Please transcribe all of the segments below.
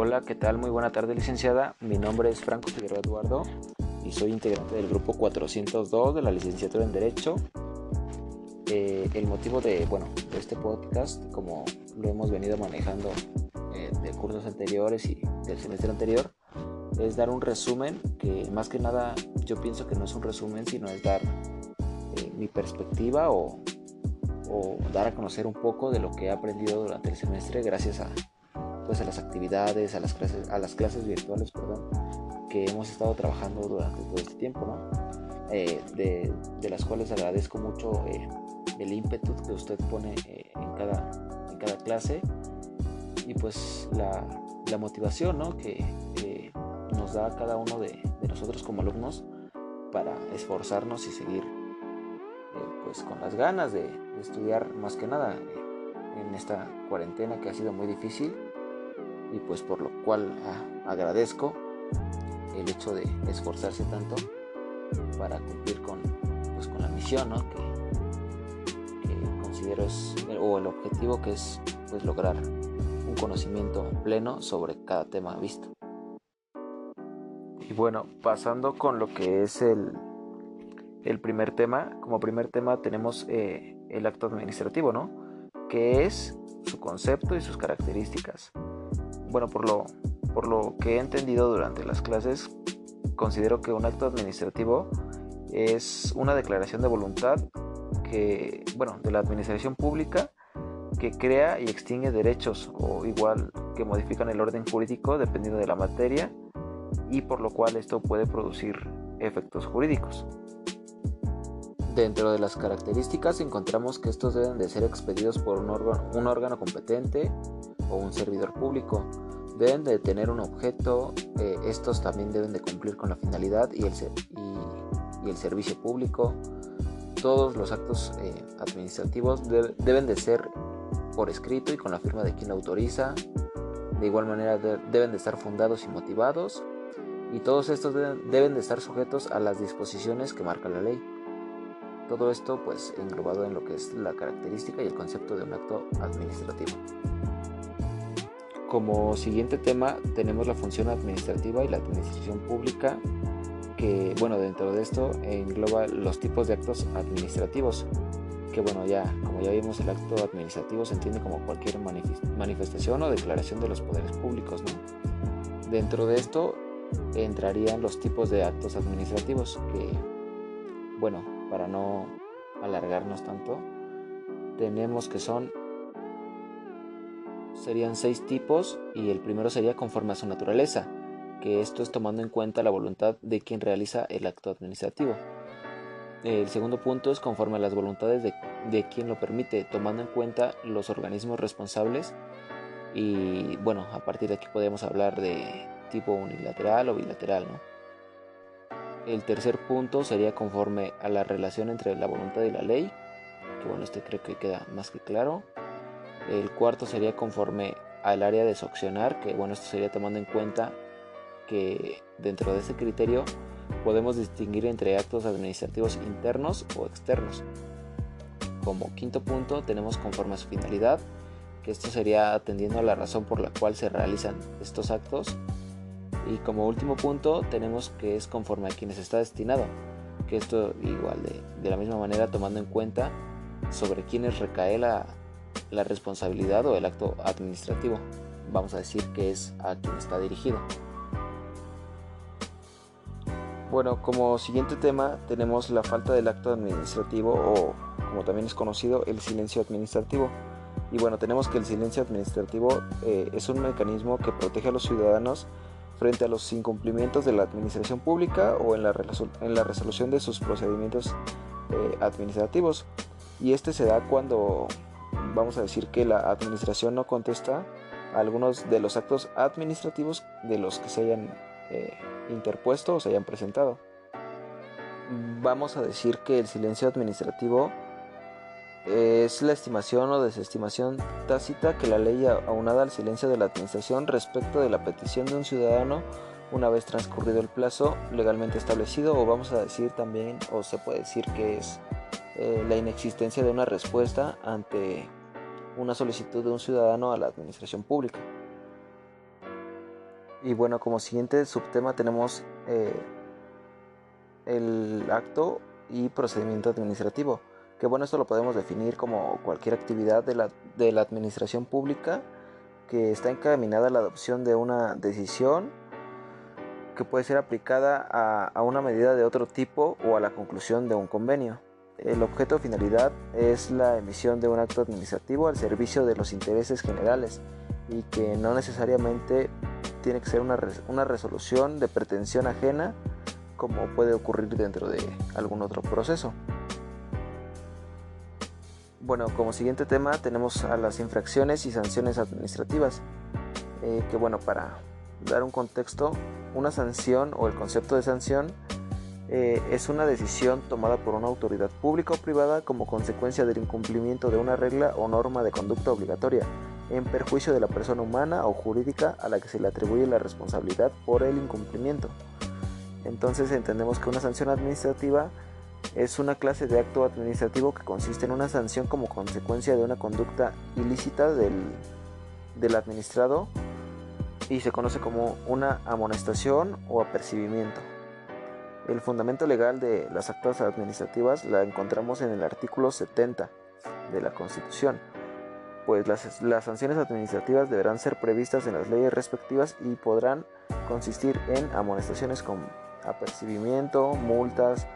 Hola, ¿qué tal? Muy buena tarde, licenciada. Mi nombre es Franco Figueroa Eduardo y soy integrante del grupo 402 de la licenciatura en Derecho. Eh, el motivo de, bueno, de este podcast, como lo hemos venido manejando eh, de cursos anteriores y del semestre anterior, es dar un resumen que más que nada yo pienso que no es un resumen, sino es dar eh, mi perspectiva o, o dar a conocer un poco de lo que he aprendido durante el semestre gracias a, pues, a las actividades, a las clases, a las clases virtuales, perdón, que hemos estado trabajando durante todo este tiempo, ¿no? Eh, de, las cuales agradezco mucho eh, el ímpetu que usted pone eh, en, cada, en cada clase y pues la, motivación ¿no? que nos da cada uno de, de, nosotros como alumnos para esforzarnos y seguir pues con las ganas de, de estudiar más que nada en esta cuarentena que ha sido muy difícil y pues por lo cual ah, agradezco el hecho de esforzarse tanto para cumplir con, pues, con la misión ¿no? que, considero es o el objetivo que es pues lograr un conocimiento pleno sobre cada tema visto. Y bueno pasando con lo que es el el primer tema como primer tema tenemos eh, el acto administrativo no que es su concepto y sus características bueno, por lo, por lo que he entendido durante las clases, considero que un acto administrativo es una declaración de voluntad que, bueno, de la administración pública que crea y extingue derechos o igual que modifican el orden jurídico dependiendo de la materia y por lo cual esto puede producir efectos jurídicos. Dentro de las características encontramos que estos deben de ser expedidos por un órgano, un órgano competente o un servidor público. Deben de tener un objeto, eh, estos también deben de cumplir con la finalidad y el, y, el servicio público. Todos los actos eh, administrativos de, deben de ser por escrito y con la firma de quien lo autoriza. De igual manera de, deben de estar fundados y motivados. Y todos estos deben de estar sujetos a las disposiciones que marca la ley. Todo esto pues englobado en lo que es la característica y el concepto de un acto administrativo. Como siguiente tema tenemos la función administrativa y la administración pública, que bueno, dentro de esto engloba los tipos de actos administrativos, que bueno, ya como ya vimos el acto administrativo se entiende como cualquier manifestación o declaración de los poderes públicos. ¿no? Dentro de esto entrarían los tipos de actos administrativos, que bueno, para no alargarnos tanto, tenemos que son serían seis tipos y el primero sería conforme a su naturaleza, que esto es tomando en cuenta la voluntad de quien realiza el acto administrativo. El segundo punto es conforme a las voluntades de, de quien lo permite, tomando en cuenta los organismos responsables y bueno, a partir de aquí podemos hablar de tipo unilateral o bilateral. ¿no? El tercer punto sería conforme a la relación entre la voluntad y la ley, que bueno, este creo que queda más que claro. El cuarto sería conforme al área de succionar, que bueno, esto sería tomando en cuenta que dentro de ese criterio podemos distinguir entre actos administrativos internos o externos. Como quinto punto tenemos conforme a su finalidad, que esto sería atendiendo a la razón por la cual se realizan estos actos. Y como último punto tenemos que es conforme a quienes está destinado, que esto igual de, de la misma manera tomando en cuenta sobre quienes recae la, la responsabilidad o el acto administrativo. Vamos a decir que es a quien está dirigido. Bueno, como siguiente tema tenemos la falta del acto administrativo o como también es conocido el silencio administrativo. Y bueno, tenemos que el silencio administrativo eh, es un mecanismo que protege a los ciudadanos frente a los incumplimientos de la administración pública o en la, resolución de sus procedimientos eh, administrativos. Y este se da cuando vamos a decir que la administración no contesta a algunos de los actos administrativos de los que se hayan eh, interpuesto o se hayan presentado. Vamos a decir que el silencio administrativo es la estimación o desestimación tácita que la ley aunada al silencio de la administración respecto de la petición de un ciudadano una vez transcurrido el plazo legalmente establecido o vamos a decir también o se puede decir que es eh, la inexistencia de una respuesta ante una solicitud de un ciudadano a la administración pública. Y bueno, como siguiente subtema tenemos eh, el acto y procedimiento administrativo, que bueno, esto lo podemos definir como cualquier actividad de la, de la administración pública que está encaminada a la adopción de una decisión que puede ser aplicada a, a, una medida de otro tipo o a la conclusión de un convenio. El objeto finalidad es la emisión de un acto administrativo al servicio de los intereses generales y que no necesariamente tiene que ser una, una resolución de pretensión ajena como puede ocurrir dentro de algún otro proceso. Bueno, como siguiente tema tenemos a las infracciones y sanciones administrativas, eh, que bueno, para dar un contexto, una sanción o el concepto de sanción eh, es una decisión tomada por una autoridad pública o privada como consecuencia del incumplimiento de una regla o norma de conducta obligatoria, en perjuicio de la persona humana o jurídica a la que se le atribuye la responsabilidad por el incumplimiento. Entonces entendemos que una sanción administrativa es una clase de acto administrativo que consiste en una sanción como consecuencia de una conducta ilícita del, del administrado y se conoce como una amonestación o apercibimiento. El fundamento legal de las actas administrativas la encontramos en el artículo 70 de la Constitución, pues las, las, sanciones administrativas deberán ser previstas en las leyes respectivas y podrán consistir en amonestaciones con apercibimiento, multas,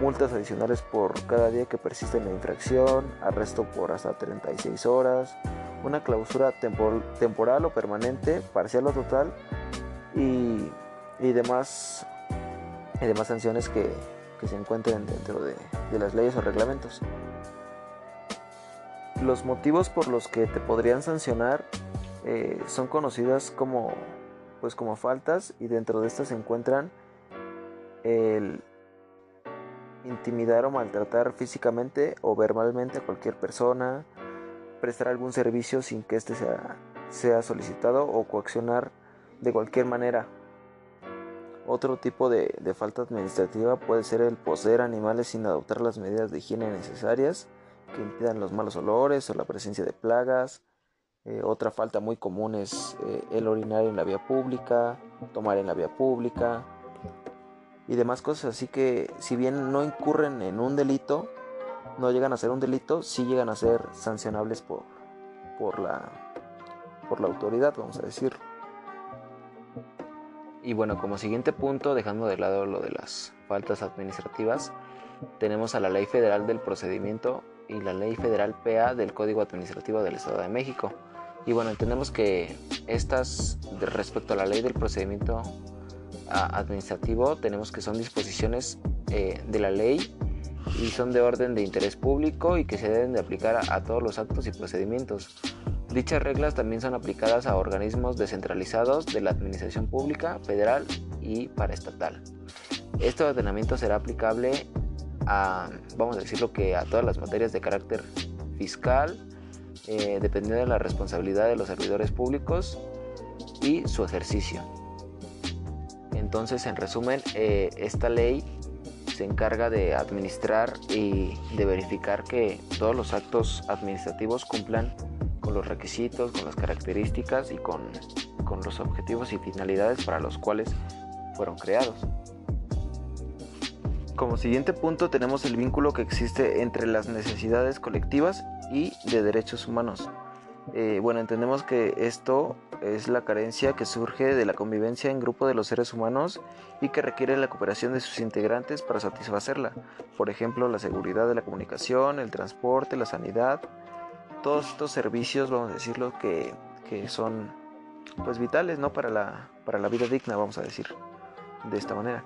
multas adicionales por cada día que persiste en la infracción, arresto por hasta 36 horas, una clausura temporal o permanente, parcial o total y, y demás, y demás sanciones que, que, se encuentren dentro de, de las leyes o reglamentos. Los motivos por los que te podrían sancionar eh, son conocidas como, pues como faltas y dentro de estas se encuentran el intimidar o maltratar físicamente o verbalmente a cualquier persona, prestar algún servicio sin que éste sea, sea solicitado o coaccionar de cualquier manera. Otro tipo de, de, falta administrativa puede ser el poseer animales sin adoptar las medidas de higiene necesarias que impidan los malos olores o la presencia de plagas. Eh, otra falta muy común es eh, el orinar en la vía pública, tomar en la vía pública, y demás cosas. Así que si bien no incurren en un delito, no llegan a ser un delito, sí llegan a ser sancionables por, por, la, por la autoridad, vamos a decir. Y bueno, como siguiente punto, dejando de lado lo de las faltas administrativas, tenemos a la Ley Federal del Procedimiento y la Ley Federal PA del Código Administrativo del Estado de México. Y bueno, entendemos que estas, respecto a la Ley del Procedimiento administrativo tenemos que son disposiciones eh, de la ley y son de orden de interés público y que se deben de aplicar a, todos los actos y procedimientos. Dichas reglas también son aplicadas a organismos descentralizados de la administración pública, federal y paraestatal. Este ordenamiento será aplicable a, vamos a decirlo que a todas las materias de carácter fiscal, eh, dependiendo de la responsabilidad de los servidores públicos y su ejercicio. Entonces, en resumen, eh, esta ley se encarga de administrar y de verificar que todos los actos administrativos cumplan con los requisitos, con las características y con, con los objetivos y finalidades para los cuales fueron creados. Como siguiente punto tenemos el vínculo que existe entre las necesidades colectivas y de derechos humanos. Eh, bueno, entendemos que esto es la carencia que surge de la convivencia en grupo de los seres humanos y que requiere la cooperación de sus integrantes para satisfacerla. Por ejemplo, la seguridad de la comunicación, el transporte, la sanidad, todos estos servicios, vamos a decirlo, que, que son pues vitales ¿no? para, la, para la vida digna, vamos a decir de esta manera.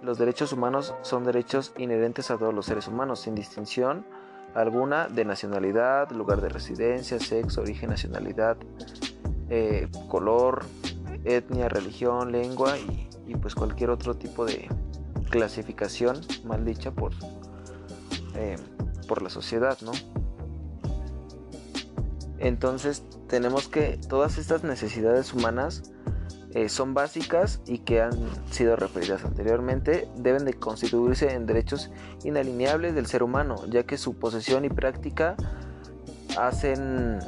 Los derechos humanos son derechos inherentes a todos los seres humanos, sin distinción alguna de nacionalidad, lugar de residencia, sexo, origen, nacionalidad, eh, color, etnia, religión, lengua y, pues cualquier otro tipo de clasificación mal dicha por, eh, por la sociedad, ¿no? Entonces tenemos que todas estas necesidades humanas eh, son básicas y que han sido referidas anteriormente, deben de constituirse en derechos inalineables del ser humano, ya que su posesión y práctica hacen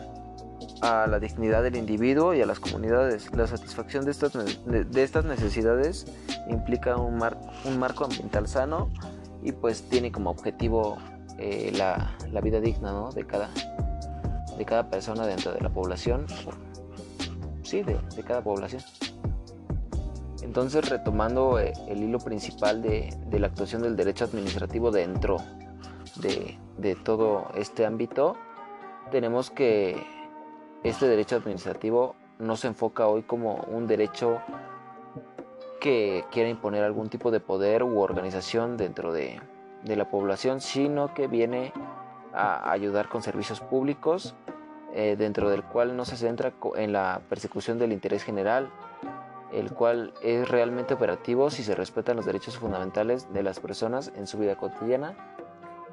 a la dignidad del individuo y a las comunidades. La satisfacción de estas, de, estas necesidades implica un, marco ambiental sano y pues tiene como objetivo eh, la, vida digna de, cada, de cada persona dentro de la población. Sí, de, de cada población. Entonces, retomando eh, el hilo principal de, de, la actuación del derecho administrativo dentro de, de todo este ámbito, tenemos que este derecho administrativo no se enfoca hoy como un derecho que quiera imponer algún tipo de poder u organización dentro de, la población, sino que viene a ayudar con servicios públicos, eh, dentro del cual no se centra en la persecución del interés general, el cual es realmente operativo si se respetan los derechos fundamentales de las personas en su vida cotidiana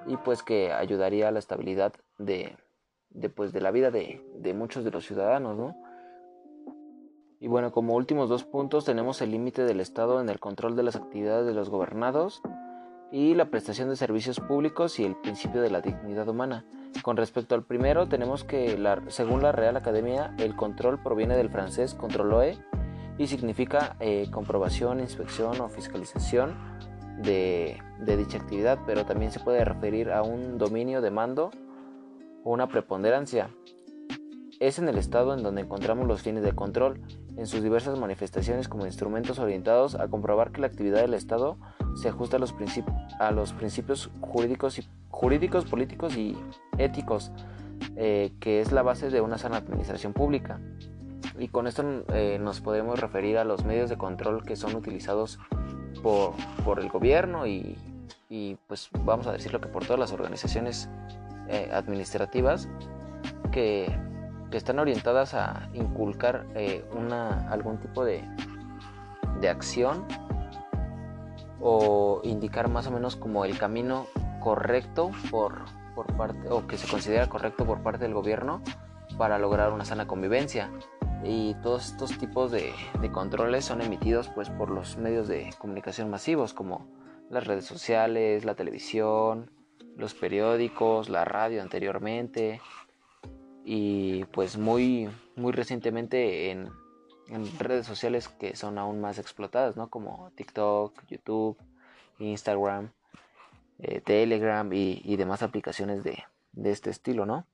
y pues que ayudaría a la estabilidad de, de, pues, de la vida de, de muchos de los ciudadanos, ¿no? Y bueno, como últimos dos puntos tenemos el límite del Estado en el control de las actividades de los gobernados y la prestación de servicios públicos y el principio de la dignidad humana. Con respecto al primero, tenemos que, la, según la Real Academia, el control proviene del francés controloe y significa eh, comprobación, inspección o fiscalización de, de dicha actividad, pero también se puede referir a un dominio de mando o una preponderancia. Es en el Estado en donde encontramos los fines de control, en sus diversas manifestaciones como instrumentos orientados a comprobar que la actividad del Estado se ajusta a los, principios jurídicos, y, políticos y éticos, eh, que es la base de una sana administración pública. Y con esto eh, nos podemos referir a los medios de control que son utilizados por, por el gobierno y, y, pues vamos a decirlo que por todas las organizaciones eh, administrativas que, están orientadas a inculcar una, algún tipo de, de acción o indicar más o menos como el camino correcto por, por parte o que se considera correcto por parte del gobierno para lograr una sana convivencia. Y todos estos tipos de, de, controles son emitidos pues por los medios de comunicación masivos como las redes sociales, la televisión, los periódicos, la radio anteriormente. Y pues muy, muy recientemente en, redes sociales que son aún más explotadas, ¿no? Como TikTok, YouTube, Instagram, eh, Telegram y, demás aplicaciones de, de este estilo, ¿no?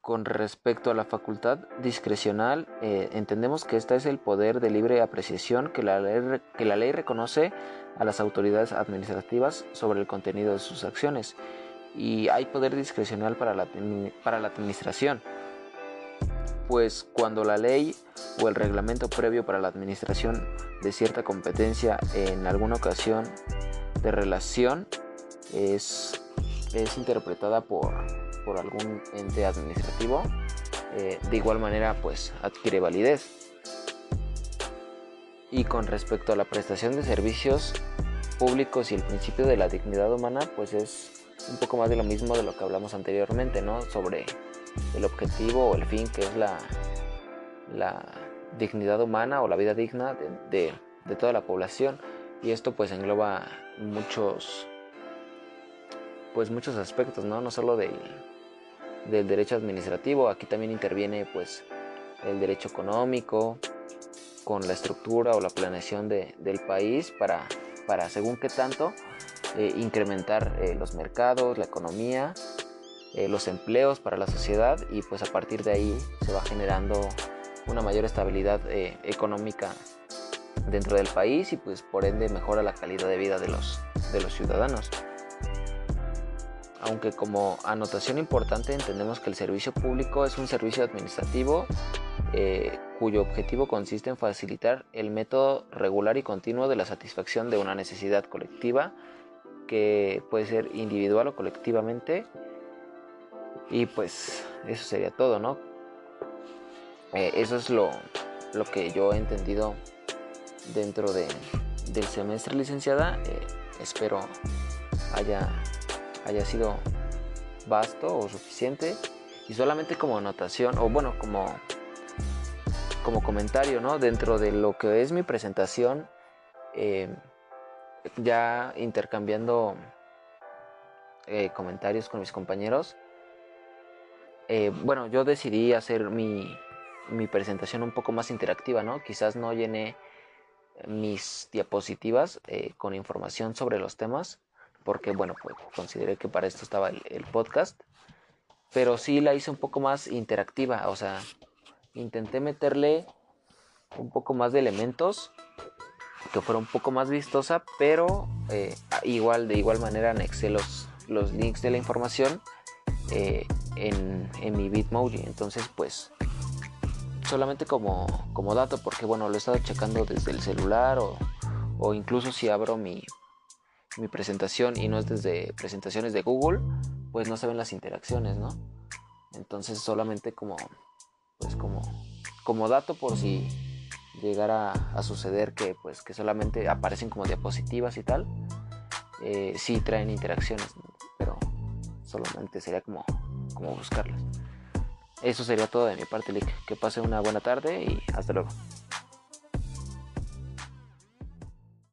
Con respecto a la facultad discrecional, eh, entendemos que esta es el poder de libre apreciación que la, ley, que la ley reconoce a las autoridades administrativas sobre el contenido de sus acciones y hay poder discrecional para la, para la administración, pues cuando la ley o el reglamento previo para la administración de cierta competencia en alguna ocasión de relación es, es interpretada por por algún ente administrativo, eh, de igual manera pues adquiere validez. Y con respecto a la prestación de servicios públicos y el principio de la dignidad humana, pues es un poco más de lo mismo de lo que hablamos anteriormente, ¿no? Sobre el objetivo o el fin que es la, la dignidad humana o la vida digna de, de toda la población. Y esto pues engloba muchos pues muchos aspectos, ¿no? No solo del, del derecho administrativo. Aquí también interviene pues el derecho económico con la estructura o la planeación del país para, para según qué tanto eh, incrementar eh, los mercados, la economía, eh, los empleos para la sociedad y pues a partir de ahí se va generando una mayor estabilidad económica dentro del país y pues por ende mejora la calidad de vida de los, de los ciudadanos. Aunque como anotación importante entendemos que el servicio público es un servicio administrativo eh, cuyo objetivo consiste en facilitar el método regular y continuo de la satisfacción de una necesidad colectiva que puede ser individual o colectivamente y pues eso sería todo, ¿no? Eh, eso es lo, lo, que yo he entendido dentro de, del semestre licenciada. Eh, espero haya haya sido vasto o suficiente y solamente como anotación o bueno como como comentario no dentro de lo que es mi presentación eh, ya intercambiando comentarios con mis compañeros eh, bueno, yo decidí hacer mi, mi presentación un poco más interactiva, ¿no? Quizás no llené mis diapositivas eh, con información sobre los temas, porque bueno, pues consideré que para esto estaba el, podcast, pero sí la hice un poco más interactiva, o sea, intenté meterle un poco más de elementos que fuera un poco más vistosa, pero eh, igual de igual manera anexé los, los links de la información eh, en, en mi Bitmoji. Entonces, pues solamente como, como dato, porque bueno, lo he estado checando desde el celular o, incluso si abro mi, mi presentación y no es desde presentaciones de Google, pues no se ven las interacciones, ¿no? Entonces solamente como, pues como, como dato por si llegara a suceder que pues que solamente aparecen como diapositivas y tal, eh, sí traen interacciones, pero solamente sería como, como buscarlas. Eso sería todo de mi parte, Lick. Que pase una buena tarde y hasta luego.